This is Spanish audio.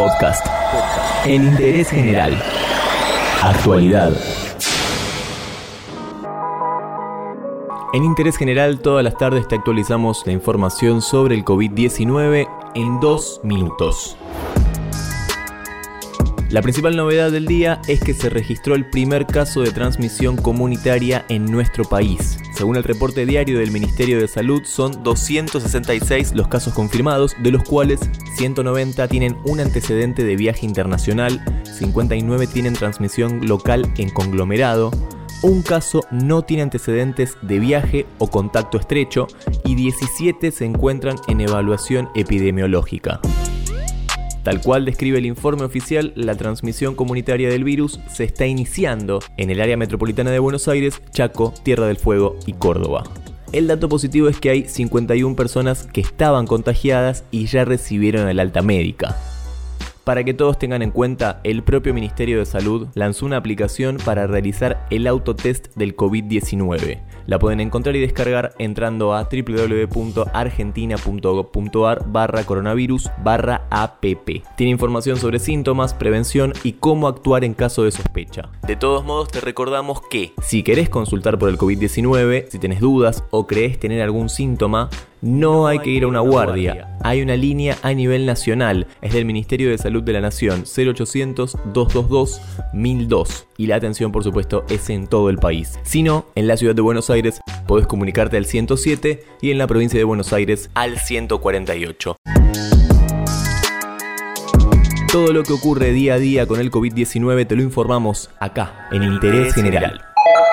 Podcast. En interés general. Actualidad. En interés general, todas las tardes te actualizamos la información sobre el COVID-19 en dos minutos. La principal novedad del día es que se registró el primer caso de transmisión comunitaria en nuestro país. Según el reporte diario del Ministerio de Salud, son 266 los casos confirmados, de los cuales 190 tienen un antecedente de viaje internacional, 59 tienen transmisión local en conglomerado, un caso no tiene antecedentes de viaje o contacto estrecho y 17 se encuentran en evaluación epidemiológica. Tal cual describe el informe oficial, la transmisión comunitaria del virus se está iniciando en el área metropolitana de Buenos Aires, Chaco, Tierra del Fuego y Córdoba. El dato positivo es que hay 51 personas que estaban contagiadas y ya recibieron el alta médica. Para que todos tengan en cuenta, el propio Ministerio de Salud lanzó una aplicación para realizar el autotest del COVID-19. La pueden encontrar y descargar entrando a www.argentina.gov.ar barra coronavirus barra app. Tiene información sobre síntomas, prevención y cómo actuar en caso de sospecha. De todos modos, te recordamos que si querés consultar por el COVID-19, si tenés dudas o crees tener algún síntoma, no hay que ir a una guardia. Hay una línea a nivel nacional. Es del Ministerio de Salud de la Nación. 0800-222-1002. Y la atención, por supuesto, es en todo el país. Si no, en la ciudad de Buenos Aires podés comunicarte al 107 y en la provincia de Buenos Aires al 148. Todo lo que ocurre día a día con el COVID-19 te lo informamos acá, en Interés General.